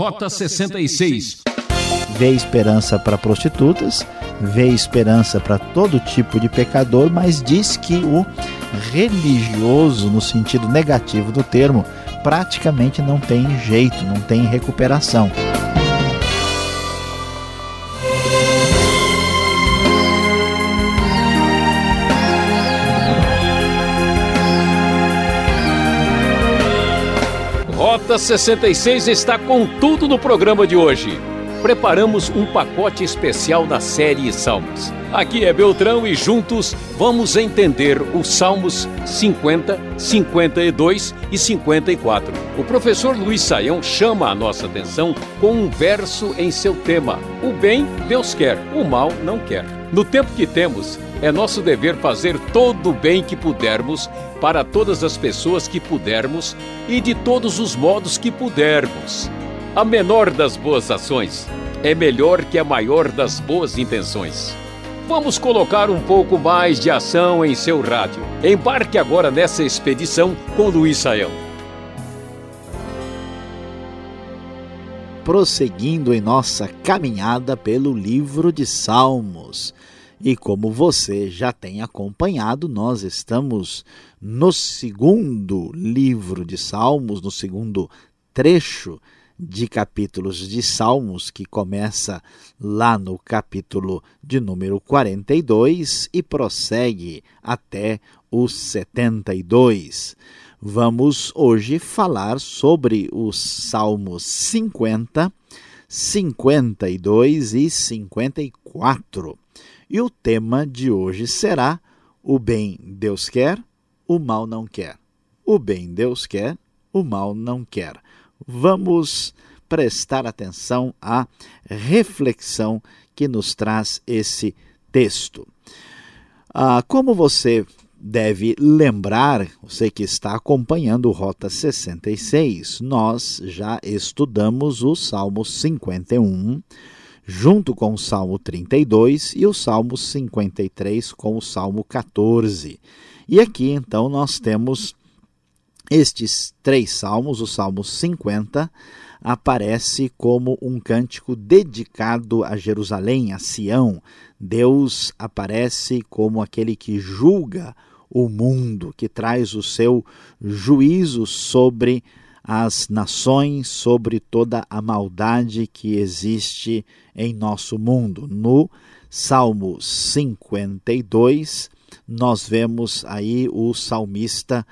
Rota 66. Vê esperança para prostitutas, vê esperança para todo tipo de pecador, mas diz que o religioso, no sentido negativo do termo, praticamente não tem jeito, não tem recuperação. Rota 66 está com tudo no programa de hoje. Preparamos um pacote especial da série Salmos. Aqui é Beltrão e juntos vamos entender os Salmos 50, 52 e 54. O professor Luiz Saião chama a nossa atenção com um verso em seu tema: O bem Deus quer, o mal não quer. No tempo que temos, é nosso dever fazer todo o bem que pudermos para todas as pessoas que pudermos e de todos os modos que pudermos. A menor das boas ações é melhor que a maior das boas intenções. Vamos colocar um pouco mais de ação em seu rádio. Embarque agora nessa expedição com Luiz Saião. Prosseguindo em nossa caminhada pelo livro de Salmos. E como você já tem acompanhado, nós estamos no segundo livro de Salmos, no segundo trecho de capítulos de Salmos, que começa lá no capítulo de número 42 e prossegue até o 72. Vamos hoje falar sobre os Salmos 50, 52 e 54. E o tema de hoje será: O bem Deus quer, o mal não quer. O bem Deus quer, o mal não quer vamos prestar atenção à reflexão que nos traz esse texto. Ah, como você deve lembrar, você que está acompanhando Rota 66, nós já estudamos o Salmo 51, junto com o Salmo 32 e o Salmo 53 com o Salmo 14. E aqui então nós temos estes três salmos, o Salmo 50, aparece como um cântico dedicado a Jerusalém, a Sião. Deus aparece como aquele que julga o mundo, que traz o seu juízo sobre as nações, sobre toda a maldade que existe em nosso mundo. No Salmo 52, nós vemos aí o salmista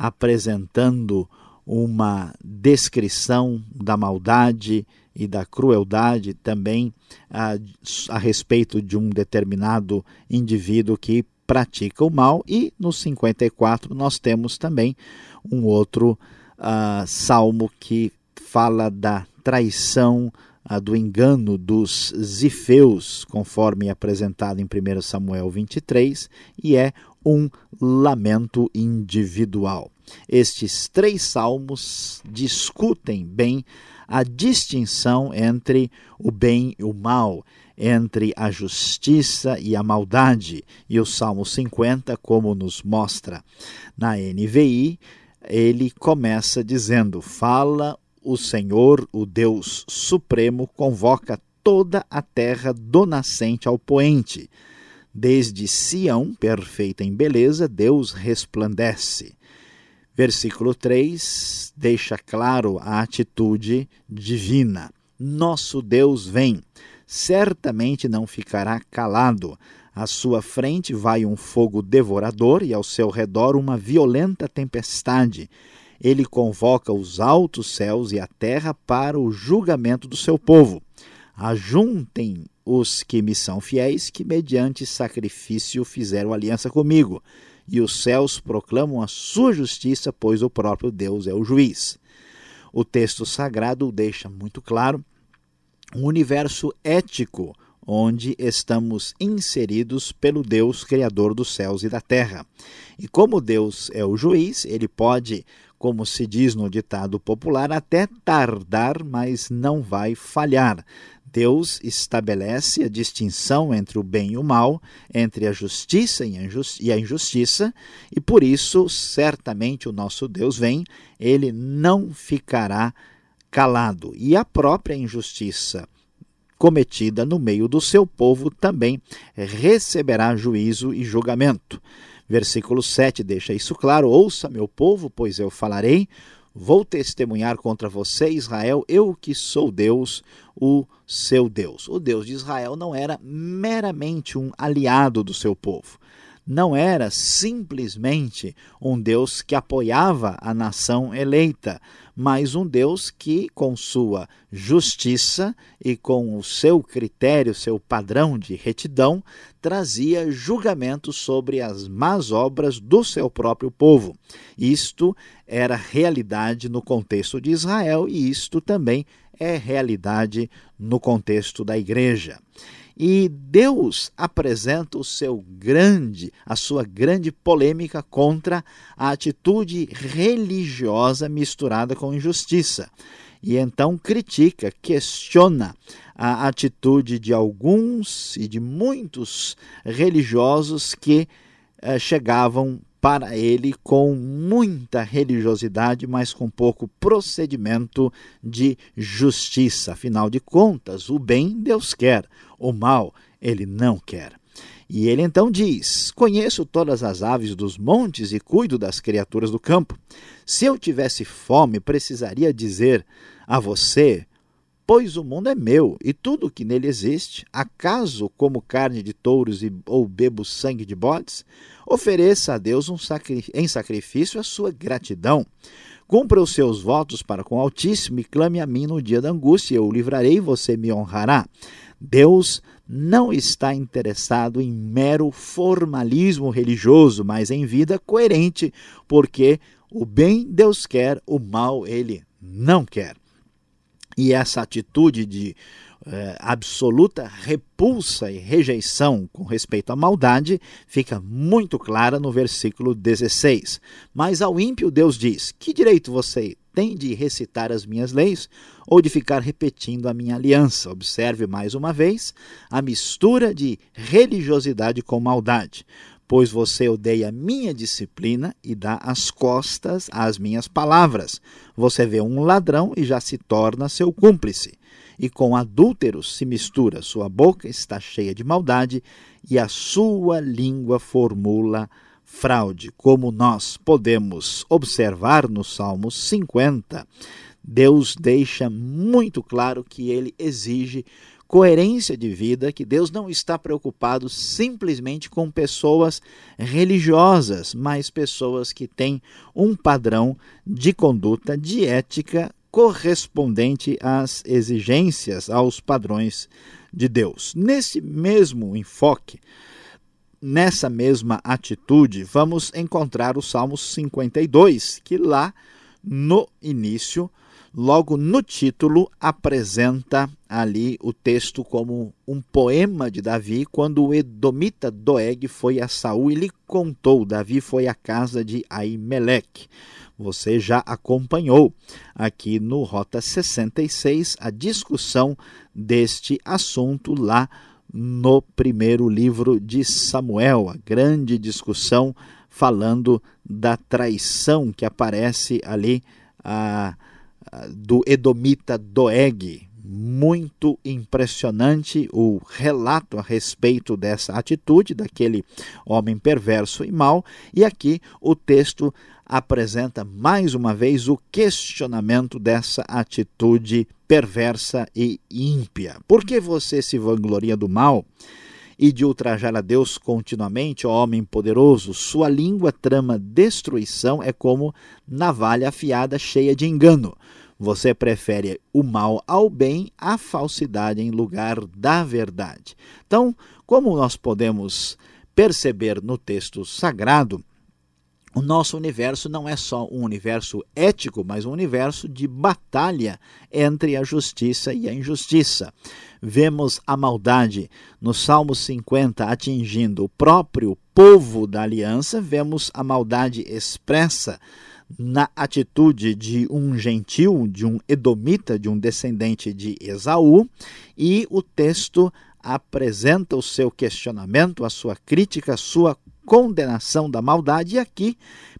apresentando uma descrição da maldade e da crueldade também a, a respeito de um determinado indivíduo que pratica o mal. E no 54 nós temos também um outro uh, salmo que fala da traição, uh, do engano dos zifeus, conforme apresentado em 1 Samuel 23, e é um lamento individual. Estes três salmos discutem bem a distinção entre o bem e o mal, entre a justiça e a maldade. E o Salmo 50, como nos mostra na NVI, ele começa dizendo: Fala o Senhor, o Deus Supremo, convoca toda a terra do nascente ao poente Desde Sião, perfeita em beleza, Deus resplandece. Versículo 3 deixa claro a atitude divina. Nosso Deus vem, certamente não ficará calado. À sua frente vai um fogo devorador e ao seu redor uma violenta tempestade. Ele convoca os altos céus e a terra para o julgamento do seu povo. Ajuntem os que me são fiéis, que mediante sacrifício fizeram aliança comigo, e os céus proclamam a sua justiça, pois o próprio Deus é o juiz. O texto sagrado deixa muito claro um universo ético onde estamos inseridos pelo Deus Criador dos céus e da terra. E como Deus é o juiz, ele pode, como se diz no ditado popular, até tardar, mas não vai falhar. Deus estabelece a distinção entre o bem e o mal, entre a justiça e a injustiça, e por isso, certamente, o nosso Deus vem, ele não ficará calado, e a própria injustiça cometida no meio do seu povo também receberá juízo e julgamento. Versículo 7 deixa isso claro: Ouça, meu povo, pois eu falarei. Vou testemunhar contra você, Israel, eu que sou Deus, o seu Deus. O Deus de Israel não era meramente um aliado do seu povo não era simplesmente um Deus que apoiava a nação eleita, mas um Deus que, com sua justiça e com o seu critério, seu padrão de retidão, trazia julgamento sobre as más obras do seu próprio povo. Isto era realidade no contexto de Israel e isto também é realidade no contexto da igreja. E Deus apresenta o seu grande, a sua grande polêmica contra a atitude religiosa misturada com injustiça. E então critica, questiona a atitude de alguns e de muitos religiosos que eh, chegavam para ele com muita religiosidade, mas com pouco procedimento de justiça. Afinal de contas, o bem Deus quer, o mal ele não quer. E ele então diz: Conheço todas as aves dos montes e cuido das criaturas do campo. Se eu tivesse fome, precisaria dizer a você: Pois o mundo é meu e tudo o que nele existe. Acaso como carne de touros ou bebo sangue de bodes? Ofereça a Deus um sacri em sacrifício a sua gratidão. Cumpra os seus votos para com o Altíssimo e clame a mim no dia da angústia, eu o livrarei e você me honrará. Deus não está interessado em mero formalismo religioso, mas em vida coerente, porque o bem Deus quer, o mal ele não quer. E essa atitude de eh, absoluta repulsa e rejeição com respeito à maldade fica muito clara no versículo 16. Mas ao ímpio Deus diz: Que direito você tem de recitar as minhas leis ou de ficar repetindo a minha aliança? Observe mais uma vez a mistura de religiosidade com maldade pois você odeia minha disciplina e dá as costas às minhas palavras. Você vê um ladrão e já se torna seu cúmplice. E com adúlteros se mistura, sua boca está cheia de maldade e a sua língua formula fraude. Como nós podemos observar no Salmo 50, Deus deixa muito claro que ele exige coerência de vida, que Deus não está preocupado simplesmente com pessoas religiosas, mas pessoas que têm um padrão de conduta, de ética correspondente às exigências, aos padrões de Deus. Nesse mesmo enfoque, nessa mesma atitude, vamos encontrar o Salmo 52, que lá no início logo no título, apresenta ali o texto como um poema de Davi, quando o Edomita Doeg foi a Saul e lhe contou. Davi foi à casa de Aimeleque. Você já acompanhou aqui no Rota 66 a discussão deste assunto lá no primeiro livro de Samuel, a grande discussão falando da traição que aparece ali a do Edomita Doeg. Muito impressionante o relato a respeito dessa atitude daquele homem perverso e mau, e aqui o texto apresenta mais uma vez o questionamento dessa atitude perversa e ímpia. Por que você se vangloria do mal? e de ultrajar a Deus continuamente, ó homem poderoso, sua língua trama destruição é como navalha afiada cheia de engano. Você prefere o mal ao bem, a falsidade em lugar da verdade. Então, como nós podemos perceber no texto sagrado, o nosso universo não é só um universo ético, mas um universo de batalha entre a justiça e a injustiça. Vemos a maldade no Salmo 50 atingindo o próprio povo da aliança, vemos a maldade expressa na atitude de um gentil, de um edomita, de um descendente de Esaú, e o texto apresenta o seu questionamento, a sua crítica, a sua condenação da maldade, e aqui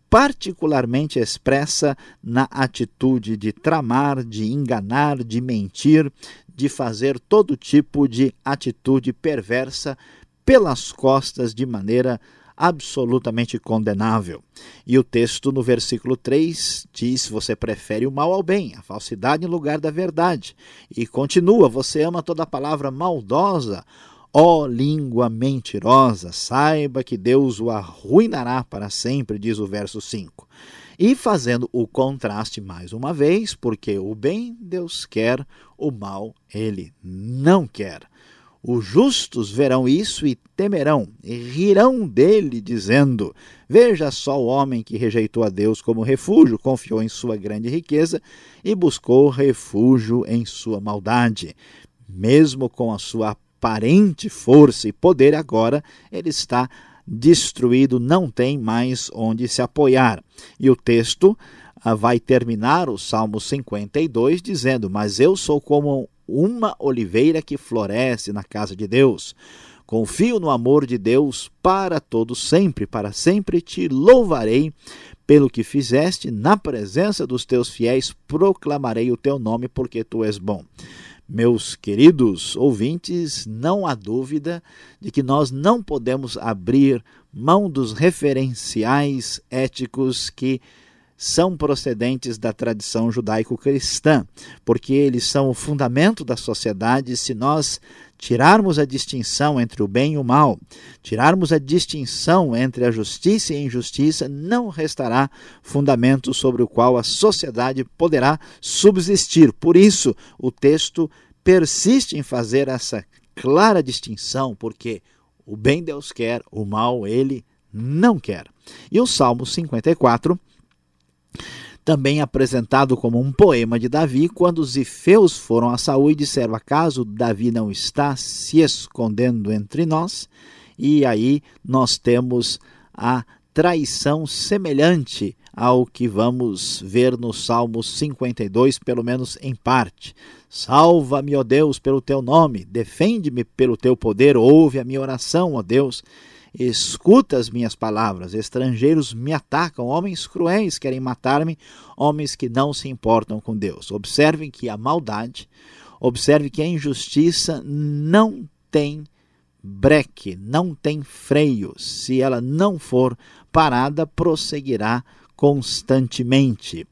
particularmente expressa na atitude de tramar, de enganar, de mentir, de fazer todo tipo de atitude perversa pelas costas de maneira absolutamente condenável. E o texto no versículo 3 diz: Você prefere o mal ao bem, a falsidade em lugar da verdade. E continua: Você ama toda palavra maldosa. Ó oh, língua mentirosa, saiba que Deus o arruinará para sempre, diz o verso 5. E fazendo o contraste mais uma vez, porque o bem Deus quer, o mal ele não quer. Os justos verão isso e temerão, e rirão dele, dizendo: Veja só o homem que rejeitou a Deus como refúgio, confiou em sua grande riqueza e buscou refúgio em sua maldade. Mesmo com a sua aparente força e poder, agora ele está destruído, não tem mais onde se apoiar. E o texto ah, vai terminar o Salmo 52 dizendo: Mas eu sou como uma oliveira que floresce na casa de Deus. Confio no amor de Deus para todo sempre, para sempre te louvarei pelo que fizeste, na presença dos teus fiéis proclamarei o teu nome, porque tu és bom. Meus queridos ouvintes, não há dúvida de que nós não podemos abrir mão dos referenciais éticos que são procedentes da tradição judaico-cristã, porque eles são o fundamento da sociedade. Se nós tirarmos a distinção entre o bem e o mal, tirarmos a distinção entre a justiça e a injustiça, não restará fundamento sobre o qual a sociedade poderá subsistir. Por isso, o texto persiste em fazer essa clara distinção, porque o bem Deus quer, o mal ele não quer. E o Salmo 54 também apresentado como um poema de Davi, quando os ifeus foram a Saul e disseram: Acaso Davi não está se escondendo entre nós? E aí nós temos a traição semelhante ao que vamos ver no Salmo 52, pelo menos em parte. Salva-me, ó Deus, pelo teu nome, defende-me pelo teu poder, ouve a minha oração, ó Deus. Escuta as minhas palavras. Estrangeiros me atacam, homens cruéis querem matar-me, homens que não se importam com Deus. Observem que a maldade, observe que a injustiça não tem breque, não tem freio. Se ela não for parada, prosseguirá constantemente.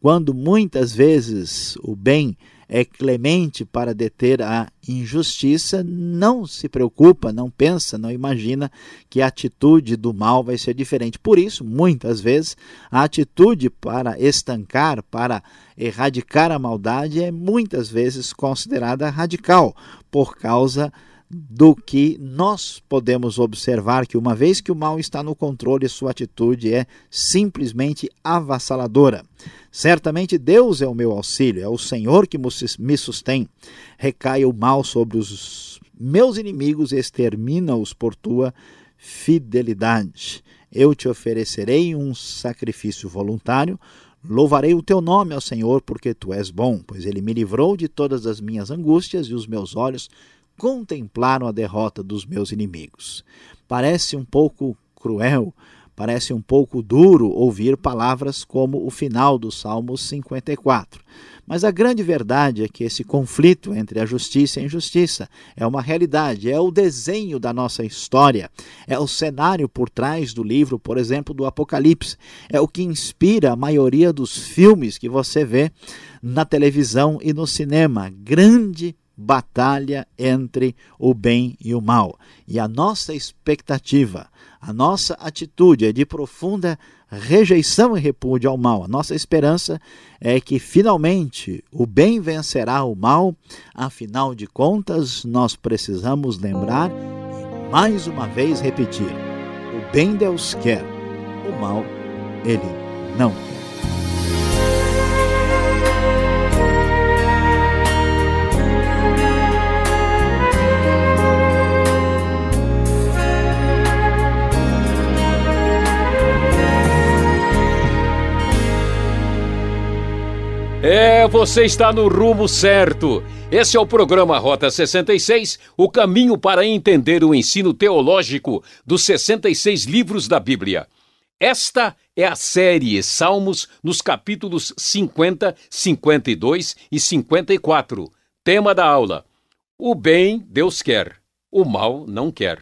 Quando muitas vezes o bem é clemente para deter a injustiça, não se preocupa, não pensa, não imagina que a atitude do mal vai ser diferente. Por isso, muitas vezes, a atitude para estancar, para erradicar a maldade é muitas vezes considerada radical, por causa do que nós podemos observar que uma vez que o mal está no controle, sua atitude é simplesmente avassaladora. Certamente Deus é o meu auxílio, é o Senhor que me sustém. Recai o mal sobre os meus inimigos extermina-os por tua fidelidade. Eu te oferecerei um sacrifício voluntário, Louvarei o teu nome, ó Senhor, porque tu és bom, pois ele me livrou de todas as minhas angústias e os meus olhos contemplaram a derrota dos meus inimigos. Parece um pouco cruel, parece um pouco duro ouvir palavras como o final do Salmo 54. Mas a grande verdade é que esse conflito entre a justiça e a injustiça é uma realidade, é o desenho da nossa história, é o cenário por trás do livro, por exemplo, do Apocalipse, é o que inspira a maioria dos filmes que você vê na televisão e no cinema. Grande batalha entre o bem e o mal. E a nossa expectativa, a nossa atitude é de profunda rejeição e repúdio ao mal. A nossa esperança é que finalmente o bem vencerá o mal. Afinal de contas, nós precisamos lembrar e mais uma vez repetir: o bem Deus quer, o mal ele não quer. Você está no rumo certo. Esse é o programa Rota 66, o caminho para entender o ensino teológico dos 66 livros da Bíblia. Esta é a série Salmos nos capítulos 50, 52 e 54. Tema da aula: O bem Deus quer, o mal não quer.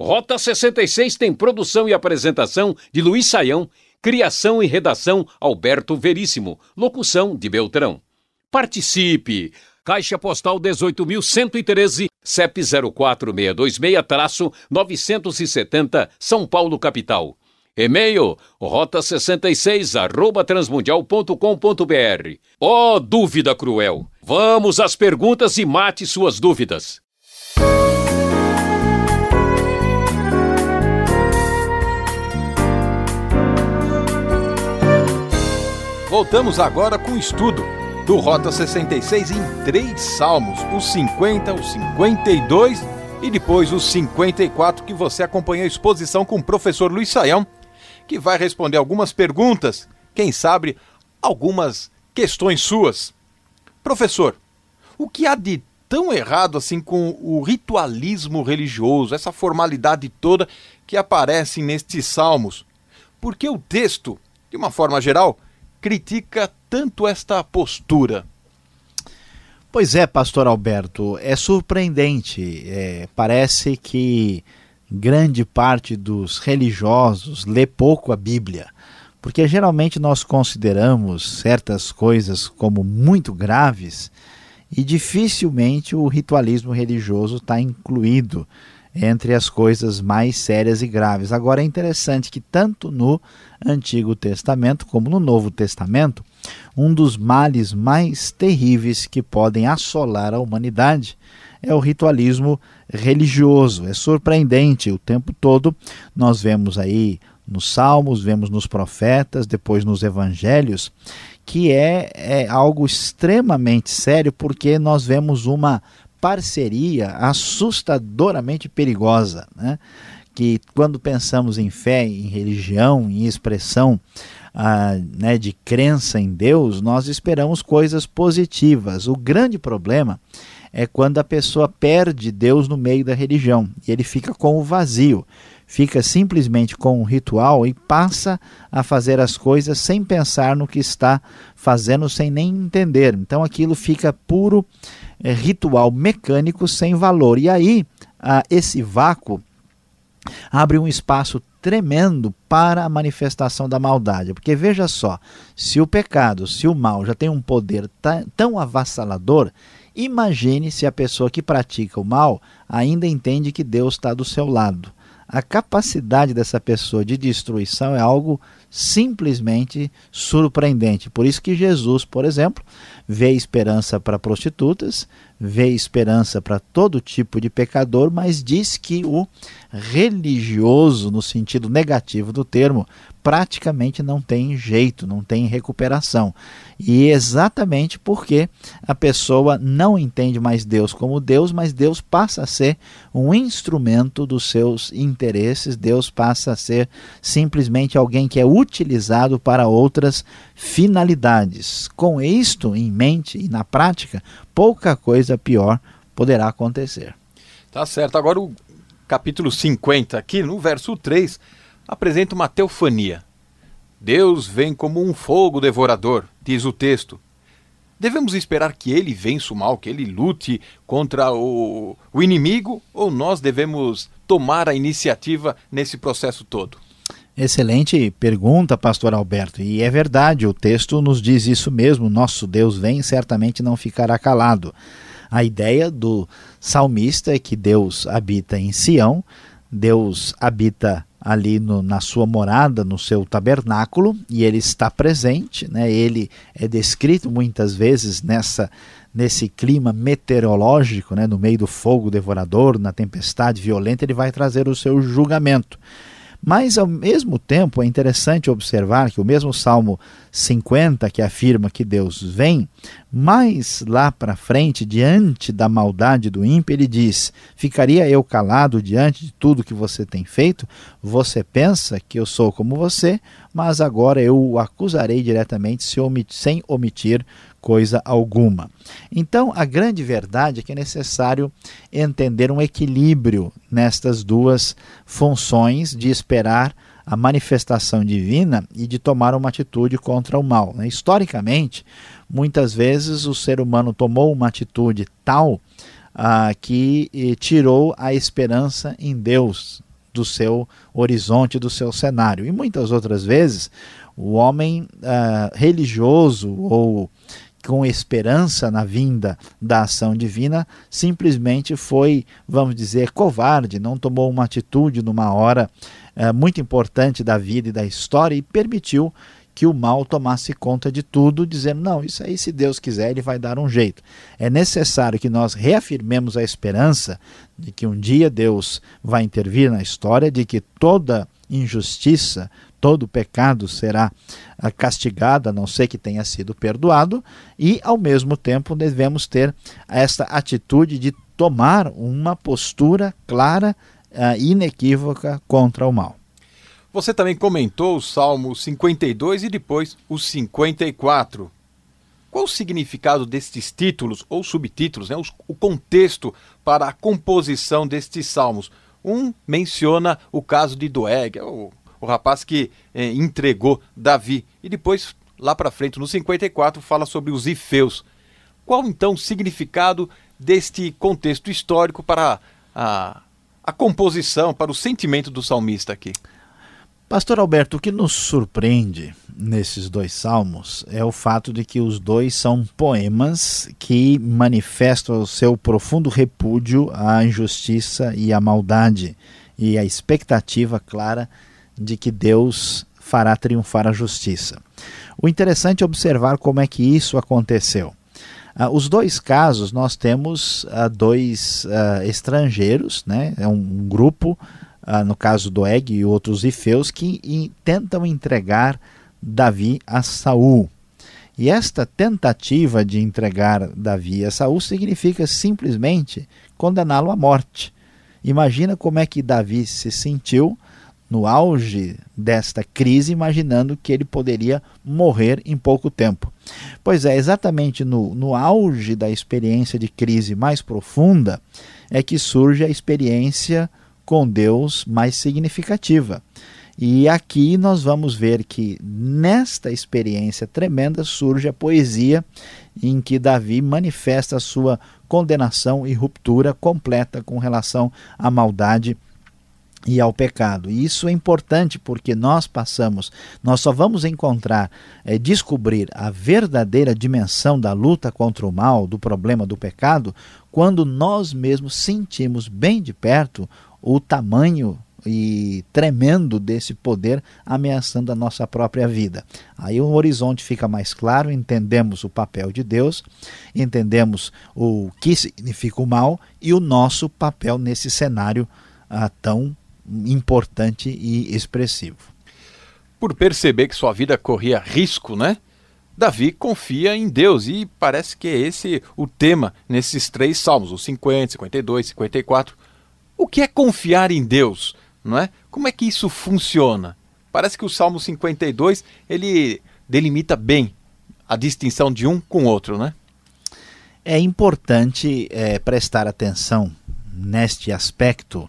Rota 66 tem produção e apresentação de Luiz Saião, criação e redação Alberto Veríssimo, locução de Beltrão. Participe! Caixa Postal 18.113, CEP 04626-970, São Paulo, capital. E-mail rota66 arroba transmundial.com.br. Ó oh, dúvida cruel! Vamos às perguntas e mate suas dúvidas. Voltamos agora com o estudo do Rota 66 em três salmos, os 50, os 52 e depois os 54 que você acompanha a exposição com o professor Luiz Saião, que vai responder algumas perguntas, quem sabe algumas questões suas. Professor, o que há de tão errado assim com o ritualismo religioso, essa formalidade toda que aparece nestes salmos? Porque o texto, de uma forma geral, critica tanto esta postura? Pois é, pastor Alberto, é surpreendente. É, parece que grande parte dos religiosos lê pouco a Bíblia, porque geralmente nós consideramos certas coisas como muito graves e dificilmente o ritualismo religioso está incluído entre as coisas mais sérias e graves. Agora é interessante que tanto no Antigo Testamento como no Novo Testamento, um dos males mais terríveis que podem assolar a humanidade é o ritualismo religioso. É surpreendente, o tempo todo nós vemos aí nos Salmos, vemos nos profetas, depois nos evangelhos, que é, é algo extremamente sério porque nós vemos uma parceria assustadoramente perigosa, né? que quando pensamos em fé, em religião, em expressão ah, né, de crença em Deus, nós esperamos coisas positivas. O grande problema é quando a pessoa perde Deus no meio da religião e ele fica com o vazio, fica simplesmente com um ritual e passa a fazer as coisas sem pensar no que está fazendo, sem nem entender. Então aquilo fica puro é, ritual mecânico sem valor. E aí, ah, esse vácuo abre um espaço tremendo para a manifestação da maldade. Porque veja só, se o pecado, se o mal já tem um poder tão avassalador, imagine se a pessoa que pratica o mal ainda entende que Deus está do seu lado. A capacidade dessa pessoa de destruição é algo simplesmente surpreendente. Por isso que Jesus, por exemplo, vê esperança para prostitutas, vê esperança para todo tipo de pecador, mas diz que o religioso, no sentido negativo do termo, praticamente não tem jeito, não tem recuperação. E exatamente porque a pessoa não entende mais Deus como Deus, mas Deus passa a ser um instrumento dos seus interesses, Deus passa a ser simplesmente alguém que é utilizado para outras finalidades. Com isto em mente e na prática, pouca coisa pior poderá acontecer. Tá certo. Agora o capítulo 50 aqui, no verso 3, apresenta uma teofania. Deus vem como um fogo devorador, diz o texto. Devemos esperar que ele vença o mal, que ele lute contra o, o inimigo, ou nós devemos tomar a iniciativa nesse processo todo? Excelente pergunta, pastor Alberto. E é verdade, o texto nos diz isso mesmo. Nosso Deus vem, certamente não ficará calado. A ideia do salmista é que Deus habita em Sião, Deus habita ali no, na sua morada, no seu tabernáculo, e ele está presente, né? ele é descrito muitas vezes nessa nesse clima meteorológico, né? no meio do fogo devorador, na tempestade violenta, ele vai trazer o seu julgamento. Mas, ao mesmo tempo, é interessante observar que o mesmo Salmo 50, que afirma que Deus vem, mais lá para frente, diante da maldade do ímpio, ele diz: Ficaria eu calado diante de tudo que você tem feito? Você pensa que eu sou como você, mas agora eu o acusarei diretamente sem omitir coisa alguma. Então, a grande verdade é que é necessário entender um equilíbrio nestas duas funções de esperar a manifestação divina e de tomar uma atitude contra o mal. Né? Historicamente, muitas vezes o ser humano tomou uma atitude tal ah, que eh, tirou a esperança em Deus do seu horizonte, do seu cenário. E muitas outras vezes, o homem ah, religioso ou com esperança na vinda da ação divina, simplesmente foi, vamos dizer, covarde, não tomou uma atitude numa hora eh, muito importante da vida e da história e permitiu que o mal tomasse conta de tudo, dizendo: não, isso aí, se Deus quiser, ele vai dar um jeito. É necessário que nós reafirmemos a esperança de que um dia Deus vai intervir na história, de que toda injustiça, todo pecado será ah, castigado, a não ser que tenha sido perdoado, e ao mesmo tempo devemos ter esta atitude de tomar uma postura clara uh, inequívoca contra o mal. Você também comentou o Salmo 52 e depois o 54. Qual o significado destes títulos ou subtítulos, né? o contexto para a composição destes salmos? Um menciona o caso de Doeg, o, o rapaz que eh, entregou Davi, e depois, lá para frente, no 54, fala sobre os ifeus. Qual então o significado deste contexto histórico para a, a composição, para o sentimento do salmista aqui? Pastor Alberto, o que nos surpreende nesses dois salmos é o fato de que os dois são poemas que manifestam o seu profundo repúdio à injustiça e à maldade e a expectativa clara de que Deus fará triunfar a justiça. O interessante é observar como é que isso aconteceu. Uh, os dois casos nós temos uh, dois uh, estrangeiros, né? é um, um grupo ah, no caso do Eg e outros ifeus, que tentam entregar Davi a Saul. E esta tentativa de entregar Davi a Saul significa simplesmente condená-lo à morte. Imagina como é que Davi se sentiu no auge desta crise, imaginando que ele poderia morrer em pouco tempo. Pois é, exatamente no, no auge da experiência de crise mais profunda é que surge a experiência com Deus mais significativa. E aqui nós vamos ver que nesta experiência tremenda surge a poesia em que Davi manifesta a sua condenação e ruptura completa com relação à maldade e ao pecado. E isso é importante porque nós passamos, nós só vamos encontrar, é, descobrir a verdadeira dimensão da luta contra o mal, do problema do pecado, quando nós mesmos sentimos bem de perto o tamanho e tremendo desse poder ameaçando a nossa própria vida. Aí o horizonte fica mais claro, entendemos o papel de Deus, entendemos o que significa o mal e o nosso papel nesse cenário ah, tão importante e expressivo. Por perceber que sua vida corria risco, né? Davi confia em Deus e parece que é esse o tema nesses três salmos, os 50, 52, 54 o que é confiar em Deus? Não é? Como é que isso funciona? Parece que o Salmo 52 ele delimita bem a distinção de um com o outro, né? É importante é, prestar atenção neste aspecto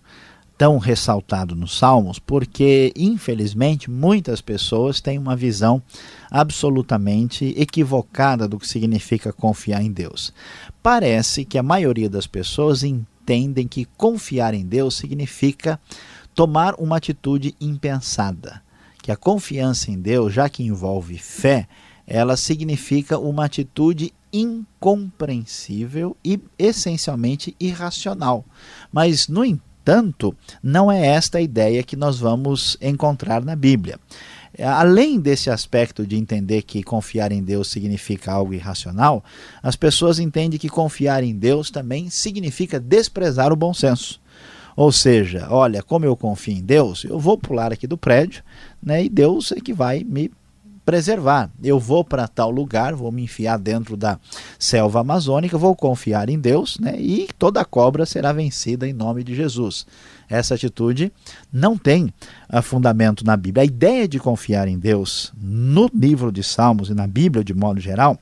tão ressaltado nos Salmos, porque, infelizmente, muitas pessoas têm uma visão absolutamente equivocada do que significa confiar em Deus. Parece que a maioria das pessoas entendem que confiar em Deus significa tomar uma atitude impensada. Que a confiança em Deus, já que envolve fé, ela significa uma atitude incompreensível e essencialmente irracional. Mas, no entanto, não é esta a ideia que nós vamos encontrar na Bíblia. Além desse aspecto de entender que confiar em Deus significa algo irracional, as pessoas entendem que confiar em Deus também significa desprezar o bom senso. Ou seja, olha, como eu confio em Deus, eu vou pular aqui do prédio, né, e Deus é que vai me preservar. Eu vou para tal lugar, vou me enfiar dentro da selva amazônica, vou confiar em Deus, né, e toda cobra será vencida em nome de Jesus. Essa atitude não tem uh, fundamento na Bíblia. A ideia de confiar em Deus no livro de Salmos e na Bíblia de modo geral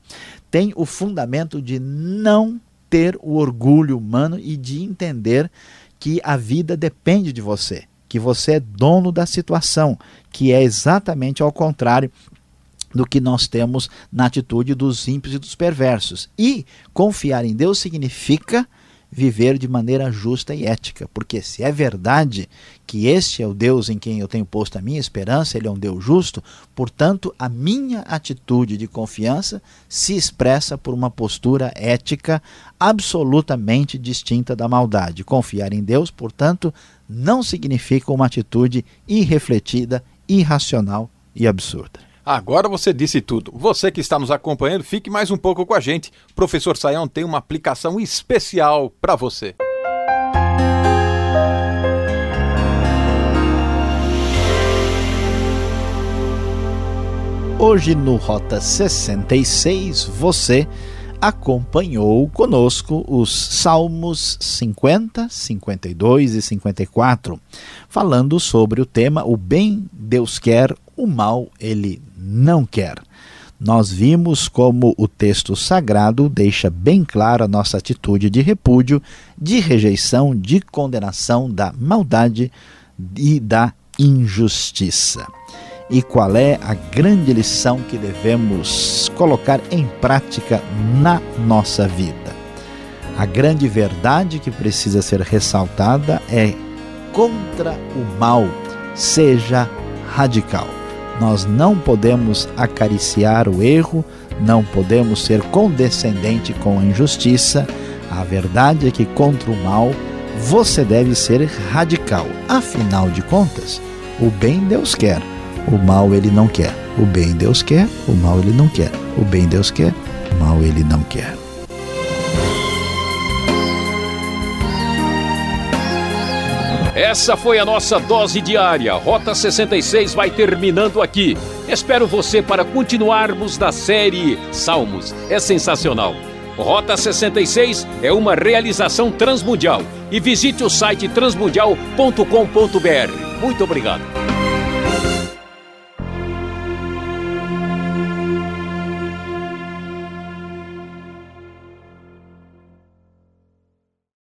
tem o fundamento de não ter o orgulho humano e de entender que a vida depende de você que você é dono da situação, que é exatamente ao contrário do que nós temos na atitude dos ímpios e dos perversos. E confiar em Deus significa viver de maneira justa e ética, porque se é verdade que este é o Deus em quem eu tenho posto a minha esperança, ele é um Deus justo, portanto, a minha atitude de confiança se expressa por uma postura ética absolutamente distinta da maldade. Confiar em Deus, portanto, não significa uma atitude irrefletida, irracional e absurda. Agora você disse tudo. Você que está nos acompanhando, fique mais um pouco com a gente. O professor Saião tem uma aplicação especial para você. Hoje no Rota 66, você acompanhou conosco os Salmos 50, 52 e 54, falando sobre o tema O bem Deus quer, o mal ele não quer. Nós vimos como o texto sagrado deixa bem clara a nossa atitude de repúdio, de rejeição, de condenação da maldade e da injustiça. E qual é a grande lição que devemos colocar em prática na nossa vida? A grande verdade que precisa ser ressaltada é contra o mal, seja radical. Nós não podemos acariciar o erro, não podemos ser condescendente com a injustiça. A verdade é que contra o mal você deve ser radical. Afinal de contas, o bem Deus quer, o mal ele não quer. O bem Deus quer, o mal ele não quer. O bem Deus quer, o mal ele não quer. Essa foi a nossa dose diária. Rota 66 vai terminando aqui. Espero você para continuarmos na série Salmos. É sensacional. Rota 66 é uma realização transmundial. E visite o site transmundial.com.br. Muito obrigado.